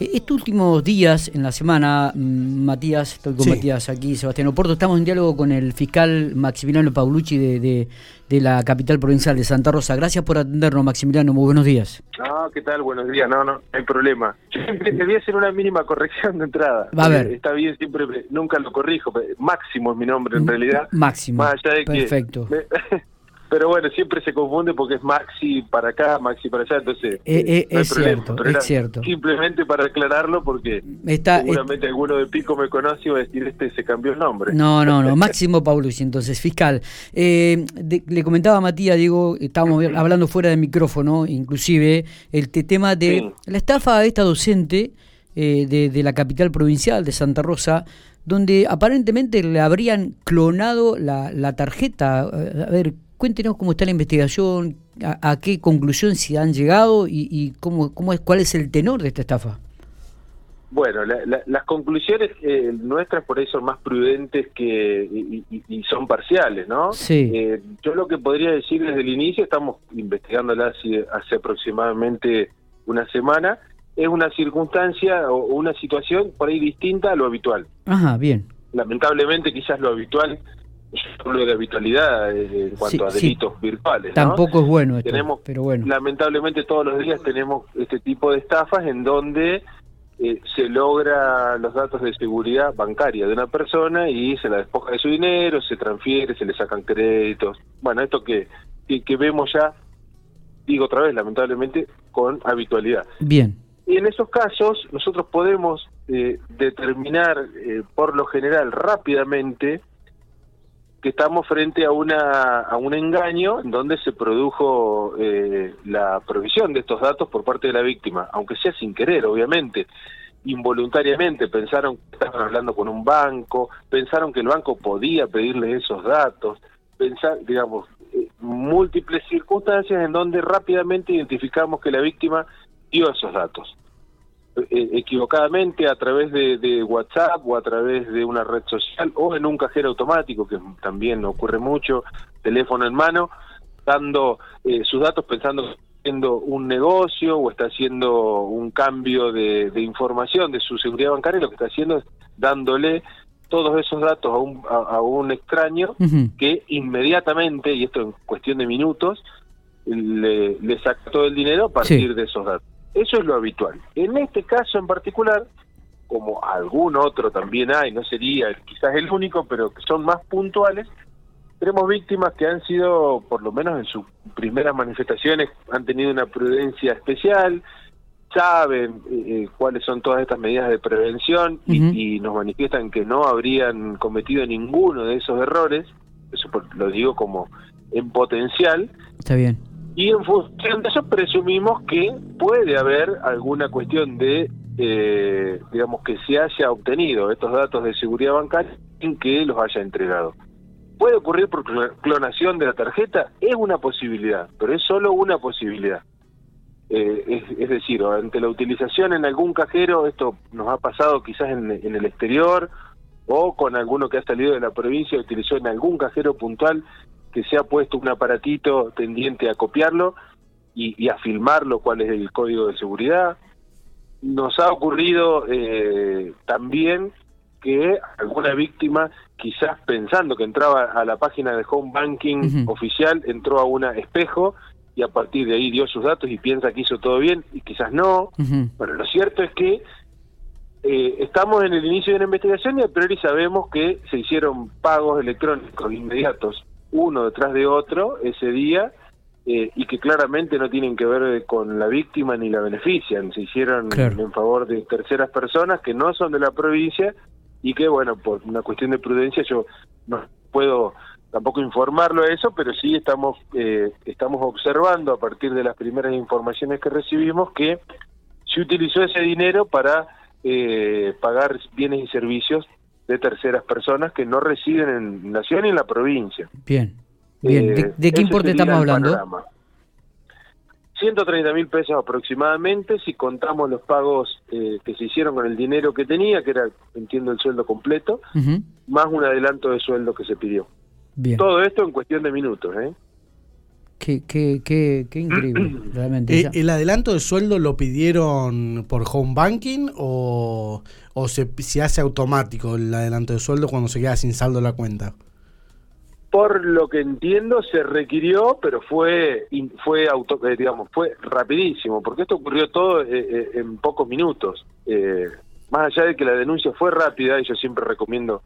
Eh, estos últimos días, en la semana, mm, Matías, estoy con Matías aquí, Sebastián Oporto, estamos en diálogo con el fiscal Maximiliano Paulucci de, de, la capital provincial de Santa Rosa. Gracias por atendernos, Maximiliano, muy buenos días. No, ¿qué tal? Buenos días, no, no, no hay problema. Yo siempre te voy a hacer una mínima corrección de entrada. Va a ver. Está bien, siempre, nunca lo corrijo, Máximo es mi nombre en realidad. Máximo, Más allá de perfecto. Pero bueno, siempre se confunde porque es Maxi para acá, Maxi para allá, entonces eh, eh, es cierto, es cierto. Simplemente para aclararlo porque Está, seguramente alguno de Pico me conoce y va a decir este se cambió el nombre. No, no, no, Máximo Paulucci, entonces, fiscal. Eh, le comentaba a Matías, digo, estábamos hablando fuera del micrófono, inclusive, el tema de la estafa de esta docente de, de la capital provincial de Santa Rosa, donde aparentemente le habrían clonado la, la tarjeta. A ver, Cuéntenos cómo está la investigación, a, qué conclusión se han llegado y, cómo, cómo es, cuál es el tenor de esta estafa. Bueno, las conclusiones eh, nuestras por ahí son más prudentes que y, son parciales, ¿no? Sí. Eh, yo lo que podría decir desde el inicio, estamos investigándola hace, hace aproximadamente una semana, es una circunstancia o una situación por ahí distinta a lo habitual. Ajá, bien. Lamentablemente quizás lo habitual hablo de habitualidad eh, en cuanto a delitos virtuales. Tampoco es bueno esto, tenemos, pero bueno. Lamentablemente todos los días tenemos este tipo de estafas en donde eh, se logra los datos de seguridad bancaria de una persona y se la despoja de su dinero, se transfiere, se le sacan créditos. Bueno, esto que, que, vemos ya, digo otra vez, lamentablemente, con habitualidad. Bien. Y en esos casos nosotros podemos eh, determinar por lo general rápidamente que estamos frente a una a un engaño en donde se produjo eh, la provisión de estos datos por parte de la víctima, aunque sea sin querer, obviamente, involuntariamente pensaron que estaban hablando con un banco, pensaron que el banco podía pedirle esos datos, pensar, digamos, eh, múltiples circunstancias en donde rápidamente identificamos que la víctima dio esos datos. Eh, equivocadamente a través de, WhatsApp o a través de una red social o en un cajero automático, que también ocurre mucho, teléfono en mano, dando eh, sus datos pensando que está haciendo un negocio o está haciendo un cambio de, información de su seguridad bancaria, lo que está haciendo es dándole todos esos datos a un, a, un extraño que inmediatamente, y esto en cuestión de minutos, le, le saca todo el dinero a partir de esos datos. Eso es lo habitual. En este caso en particular, como algún otro también hay, no sería quizás el único, pero que son más puntuales, tenemos víctimas que han sido, por lo menos en sus primeras manifestaciones, han tenido una prudencia especial, saben eh, eh, cuáles son todas estas medidas de prevención y, y, nos manifiestan que no habrían cometido ninguno de esos errores, eso lo digo como en potencial. Está bien y en función de eso presumimos que puede haber alguna cuestión de, eh, digamos, que se haya obtenido estos datos de seguridad bancaria sin que los haya entregado. ¿Puede ocurrir por clonación de la tarjeta? Es una posibilidad, pero es solo una posibilidad. Eh, es, decir, ante la utilización en algún cajero, esto nos ha pasado quizás en, el exterior o con alguno que ha salido de la provincia, utilizó en algún cajero puntual que se ha puesto un aparatito tendiente a copiarlo y, a filmarlo cuál es el código de seguridad. Nos ha ocurrido eh, también que alguna víctima, quizás pensando que entraba a la página de home banking oficial, entró a un espejo y a partir de ahí dio sus datos y piensa que hizo todo bien y quizás no. Bueno, lo cierto es que eh, estamos en el inicio de una investigación y a priori sabemos que se hicieron pagos electrónicos inmediatos uno detrás de otro ese día eh, y que claramente no tienen que ver con la víctima ni la benefician, se hicieron en favor de terceras personas que no son de la provincia y que, bueno, por una cuestión de prudencia yo no puedo tampoco informarlo a eso, pero sí estamos, eh, estamos observando a partir de las primeras informaciones que recibimos que se utilizó ese dinero para eh, pagar bienes y servicios de terceras personas que no residen en la ciudad ni en la provincia. Bien, bien. ¿De, eh, qué importe estamos hablando? 130 mil pesos aproximadamente, si contamos los pagos eh, que se hicieron con el dinero que tenía, que era, entiendo, el sueldo completo, más un adelanto de sueldo que se pidió. Bien. Todo esto en cuestión de minutos, ¿eh? Qué, qué, qué, qué increíble, realmente. Eh, ¿El adelanto de sueldo lo pidieron por home banking o, o se, se hace automático el adelanto de sueldo cuando se queda sin saldo la cuenta? Por lo que entiendo se requirió, pero fue fue auto, eh, digamos fue rapidísimo, porque esto ocurrió todo eh, en pocos minutos. más allá de que la denuncia fue rápida, y yo siempre recomiendo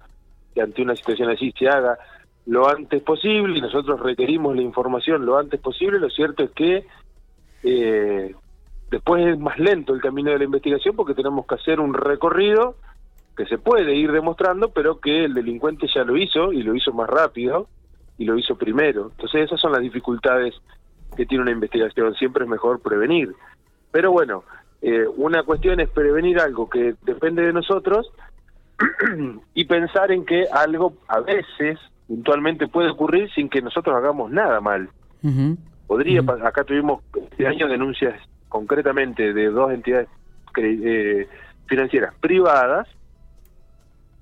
que ante una situación así se haga lo antes posible y nosotros requerimos la información lo antes posible. Lo cierto es que eh, después es más lento el camino de la investigación porque tenemos que hacer un recorrido que se puede ir demostrando, pero que el delincuente ya lo hizo y lo hizo más rápido y lo hizo primero. Entonces esas son las dificultades que tiene una investigación. Siempre es mejor prevenir. Pero bueno, eh, una cuestión es prevenir algo que depende de nosotros y pensar en que algo a veces puntualmente puede ocurrir sin que nosotros hagamos nada mal. Podría, acá tuvimos este año denuncias concretamente de dos entidades eh, financieras privadas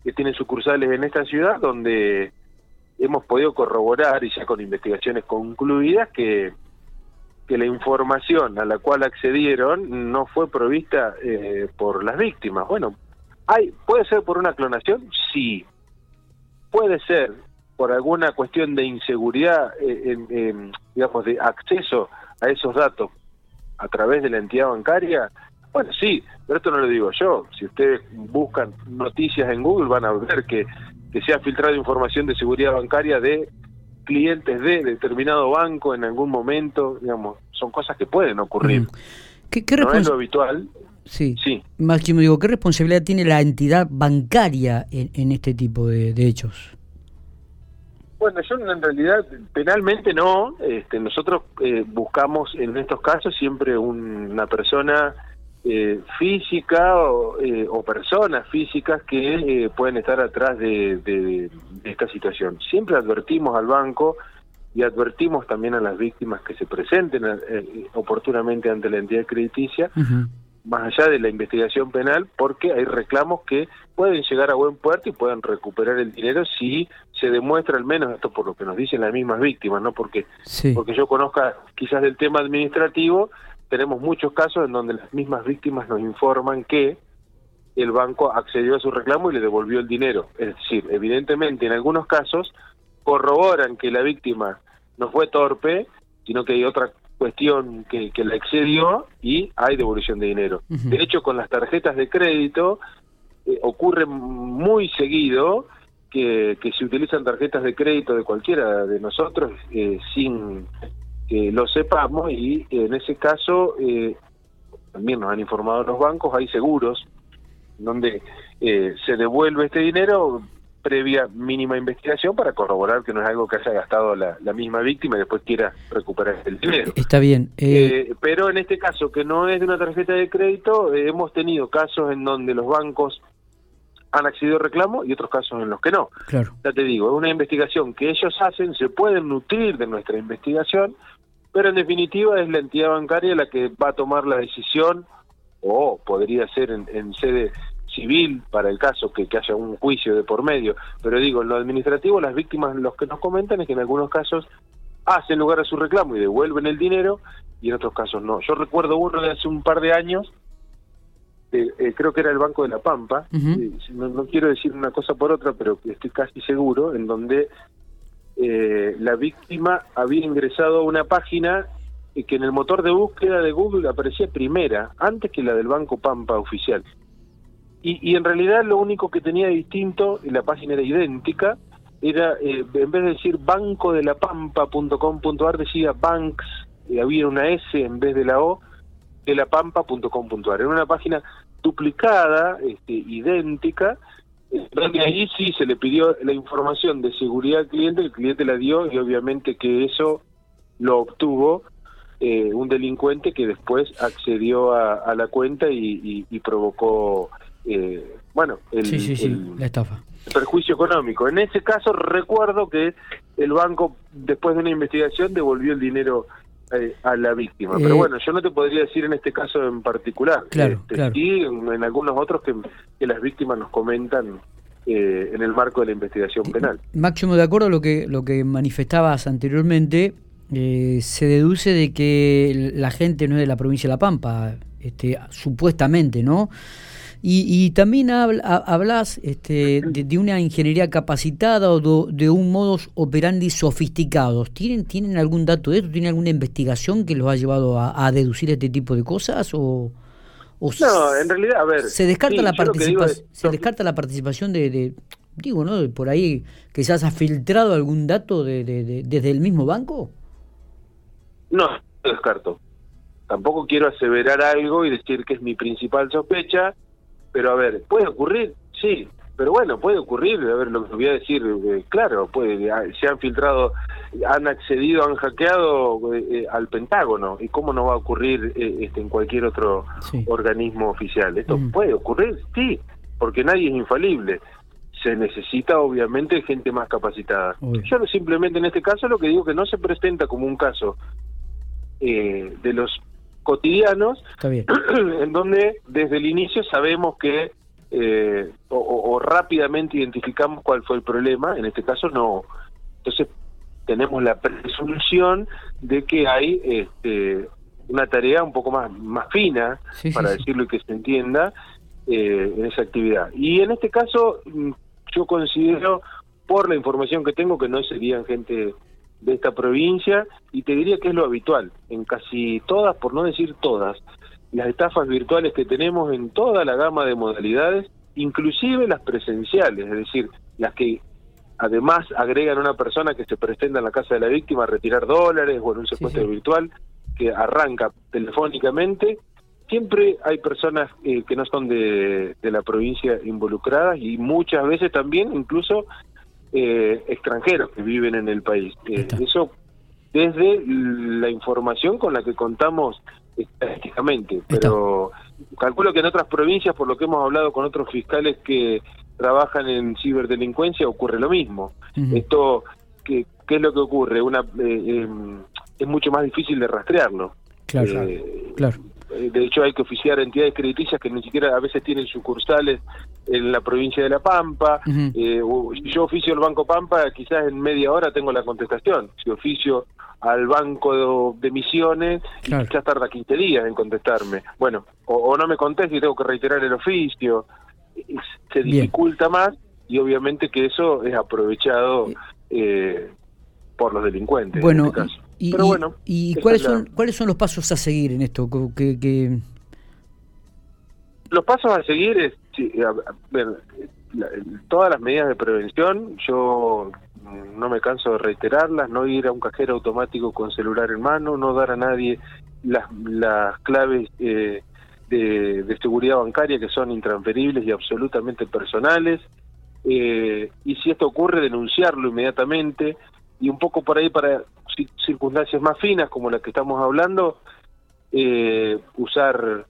que tienen sucursales en esta ciudad donde hemos podido corroborar y ya con investigaciones concluidas que que la información a la cual accedieron no fue provista eh, por las víctimas. Bueno, hay puede ser por una clonación, sí. Puede ser por alguna cuestión de inseguridad, eh, en, digamos, de acceso a esos datos a través de la entidad bancaria, bueno, sí, pero esto no lo digo yo. Si ustedes buscan noticias en Google van a ver que, que se ha filtrado información de seguridad bancaria de clientes de determinado banco en algún momento, digamos, son cosas que pueden ocurrir. ¿Qué, qué no es lo habitual. Sí. sí. Máximo, digo, ¿qué responsabilidad tiene la entidad bancaria en, en este tipo de hechos? Bueno, yo en realidad penalmente no. Este, nosotros eh, buscamos en estos casos siempre una persona eh, física eh, o, personas físicas que pueden estar atrás de, esta situación. Siempre advertimos al banco y advertimos también a las víctimas que se presenten oportunamente ante la entidad crediticia más allá de la investigación penal, porque hay reclamos que pueden llegar a buen puerto y pueden recuperar el dinero si se demuestra al menos esto por lo que nos dicen las mismas víctimas, no porque porque yo conozca quizás del tema administrativo, tenemos muchos casos en donde las mismas víctimas nos informan que el banco accedió a su reclamo y le devolvió el dinero. Es decir, evidentemente en algunos casos corroboran que la víctima no fue torpe, sino que hay otra cuestión que, que la excedió y hay devolución de dinero. De hecho, con las tarjetas de crédito eh, ocurre muy seguido que, que se utilizan tarjetas de crédito de cualquiera de nosotros eh, sin que lo sepamos y en ese caso eh, también nos han informado los bancos, hay seguros donde se devuelve este dinero previa mínima investigación para corroborar que no es algo que haya gastado la, misma víctima y después quiera recuperar el dinero. Está bien. Eh, eh, pero en este caso, que no es de una tarjeta de crédito, eh, hemos tenido casos en donde los bancos han accedido al reclamo y otros casos en los que no. Claro. Ya te digo, es una investigación que ellos hacen, se pueden nutrir de nuestra investigación, pero en definitiva es la entidad bancaria la que va a tomar la decisión, o podría ser en, en sede civil para el caso que, que haya un juicio de por medio, pero digo, en lo administrativo las víctimas los que nos comentan es que en algunos casos hacen lugar a su reclamo y devuelven el dinero y en otros casos no. Yo recuerdo uno de hace un par de años, eh, eh, creo que era el Banco de la Pampa, eh, no, quiero decir una cosa por otra, pero estoy casi seguro, en donde la víctima había ingresado a una página que en el motor de búsqueda de Google aparecía primera, antes que la del Banco Pampa oficial. Y, en realidad lo único que tenía distinto, y la página era idéntica, era, eh, en vez de decir bancodelapampa.com.ar, decía banks, y había una S en vez de la O, de lapampa.com.ar. Era una página duplicada, este, idéntica, donde ahí sí se le pidió la información de seguridad al cliente, el cliente la dio y obviamente que eso lo obtuvo eh, un delincuente que después accedió a, la cuenta y, y provocó eh, bueno, el, la estafa. perjuicio económico. En ese caso recuerdo que el banco, después de una investigación, devolvió el dinero eh, a la víctima. Pero eh, bueno, yo no te podría decir en este caso en particular. Claro, este, Sí, en, algunos otros que, las víctimas nos comentan en el marco de la investigación penal. Máximo, de acuerdo a lo que, lo que manifestabas anteriormente, eh, se deduce de que la gente no es de la provincia de La Pampa, este, supuestamente, ¿no? Y, también hablas este, de, una ingeniería capacitada o de, un modus operandi sofisticados. ¿Tienen, ¿Tienen algún dato de esto? ¿Tienen alguna investigación que los ha llevado a, deducir este tipo de cosas? O, no, en realidad, a ver. ¿Se descarta, la, participación ¿se descarta la participación de, digo, ¿no? Por ahí que se haya filtrado algún dato de, desde el mismo banco. No, lo descarto. Tampoco quiero aseverar algo y decir que es mi principal sospecha pero a ver, ¿puede ocurrir? Sí, pero bueno, puede ocurrir, a ver, lo que voy a decir, eh, claro, puede, ah, se han filtrado, han accedido, han hackeado eh, eh, al Pentágono, ¿y cómo no va a ocurrir este, en cualquier otro organismo oficial? ¿Esto puede ocurrir? Sí, porque nadie es infalible. Se necesita, obviamente, gente más capacitada. Yo simplemente en este caso lo que digo que no se presenta como un caso de los cotidianos, en donde desde el inicio sabemos que eh, o, rápidamente identificamos cuál fue el problema, en este caso no. Entonces tenemos la presunción de que hay este, una tarea un poco más, más fina, para decirlo y que se entienda, eh, en esa actividad. Y en este caso mm, yo considero, por la información que tengo, que no serían gente de esta provincia y te diría que es lo habitual en casi todas, por no decir todas, las estafas virtuales que tenemos en toda la gama de modalidades, inclusive las presenciales, es decir, las que además agregan a una persona que se presenta en la casa de la víctima a retirar dólares o en un secuestro virtual que arranca telefónicamente. Siempre hay personas eh, que no son de, de la provincia involucradas y muchas veces también incluso eh, extranjeros que viven en el país. Eh, eso desde la información con la que contamos estadísticamente, pero calculo que en otras provincias, por lo que hemos hablado con otros fiscales que trabajan en ciberdelincuencia, ocurre lo mismo. Esto, ¿qué, ¿qué, es lo que ocurre? Una eh, em, Es mucho más difícil de rastrearlo. Claro, claro. Eh, de hecho hay que oficiar entidades crediticias que ni siquiera a veces tienen sucursales en la provincia de La Pampa. Eh, si yo oficio al Banco Pampa, quizás en media hora tengo la contestación. Si oficio al Banco de, Misiones, quizás tarda 15 días en contestarme. Bueno, o, no me contesta y tengo que reiterar el oficio. Se dificulta más y obviamente que eso es aprovechado eh, por los delincuentes. Bueno, en este caso. Y, bueno, y, cuáles son cuáles son los pasos a seguir en esto? Que, Los pasos a seguir es todas las medidas de prevención. Yo no me canso de reiterarlas, no ir a un cajero automático con celular en mano, no dar a nadie las, las claves eh, de, de, seguridad bancaria que son intransferibles y absolutamente personales. Eh, y si esto ocurre, denunciarlo inmediatamente y un poco por ahí para circunstancias más finas como las que estamos hablando, eh, usar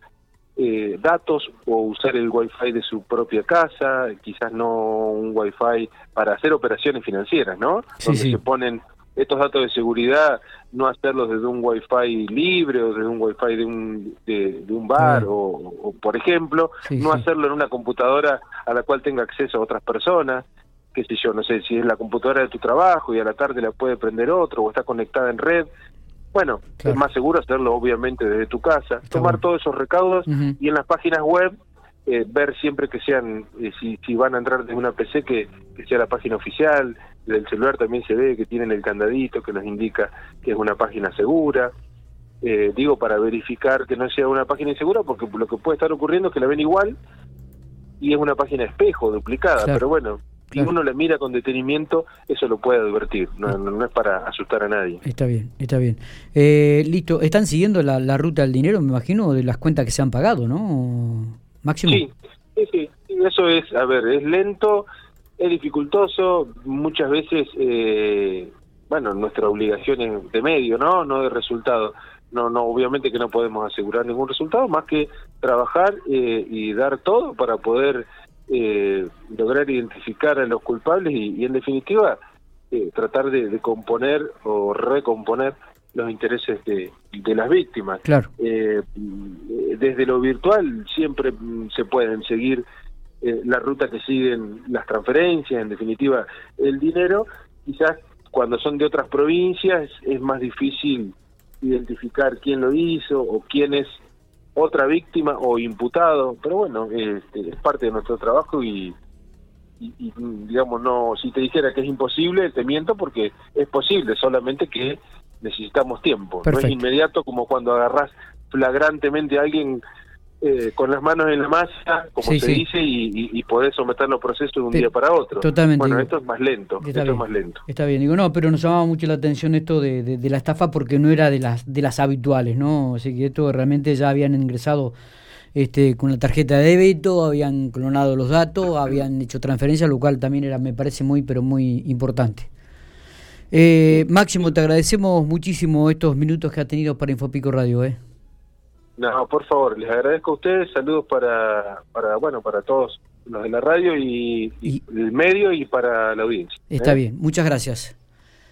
eh, datos o usar el wifi de su propia casa, quizás no un wifi para hacer operaciones financieras, ¿no? Donde se ponen estos datos de seguridad, no hacerlos desde un wifi libre o desde un wifi de un, de, un bar o, por ejemplo, no hacerlo en una computadora a la cual tenga acceso a otras personas qué sé yo, no sé, si es la computadora de tu trabajo y a la tarde la puede prender otro o está conectada en red. Bueno, es más seguro hacerlo obviamente desde tu casa, tomar todos esos recaudos y en las páginas web eh, ver siempre que sean, eh, si, si van a entrar desde una PC, que, que sea la página oficial, del celular también se ve que tienen el candadito que nos indica que es una página segura. Eh, digo, para verificar que no sea una página insegura, porque lo que puede estar ocurriendo es que la ven igual y es una página espejo, duplicada, pero bueno, si uno le mira con detenimiento, eso lo puede advertir, no, es para asustar a nadie. Está bien, está bien. Eh, listo, ¿están siguiendo la, ruta del dinero, me imagino, de las cuentas que se han pagado, no? Máximo. Sí, sí, sí, eso es, a ver, es lento, es dificultoso, muchas veces, eh, bueno, nuestra obligación es de medio, ¿no? No de resultado. No, no, obviamente que no podemos asegurar ningún resultado, más que trabajar eh, y dar todo para poder eh, lograr identificar a los culpables y, en definitiva eh, tratar de, componer o recomponer los intereses de, las víctimas. Claro. Eh, desde lo virtual siempre se pueden seguir la ruta que siguen las transferencias, en definitiva el dinero, quizás cuando son de otras provincias es más difícil identificar quién lo hizo o quién es otra víctima o imputado, pero bueno, este, es parte de nuestro trabajo y, y, digamos, no, si te dijera que es imposible, te miento porque es posible, solamente que necesitamos tiempo. No es inmediato como cuando agarras flagrantemente a alguien eh, con las manos en la masa, como se dice, y, y, podés someter los procesos de un día para otro. Totalmente. Bueno, esto es más lento. Esto es más lento. Está bien, digo, no, pero nos llamaba mucho la atención esto de, de, la estafa porque no era de las de las habituales, ¿no? Así que esto realmente ya habían ingresado este con la tarjeta de débito, habían clonado los datos, habían hecho transferencias, lo cual también era, me parece muy, pero muy importante. Eh, Máximo, te agradecemos muchísimo estos minutos que ha tenido para Infopico Radio, ¿eh? No, por favor, les agradezco a ustedes, saludos para, para bueno, para todos los de la radio y, el medio y para la audiencia. Está ¿eh? bien, muchas gracias.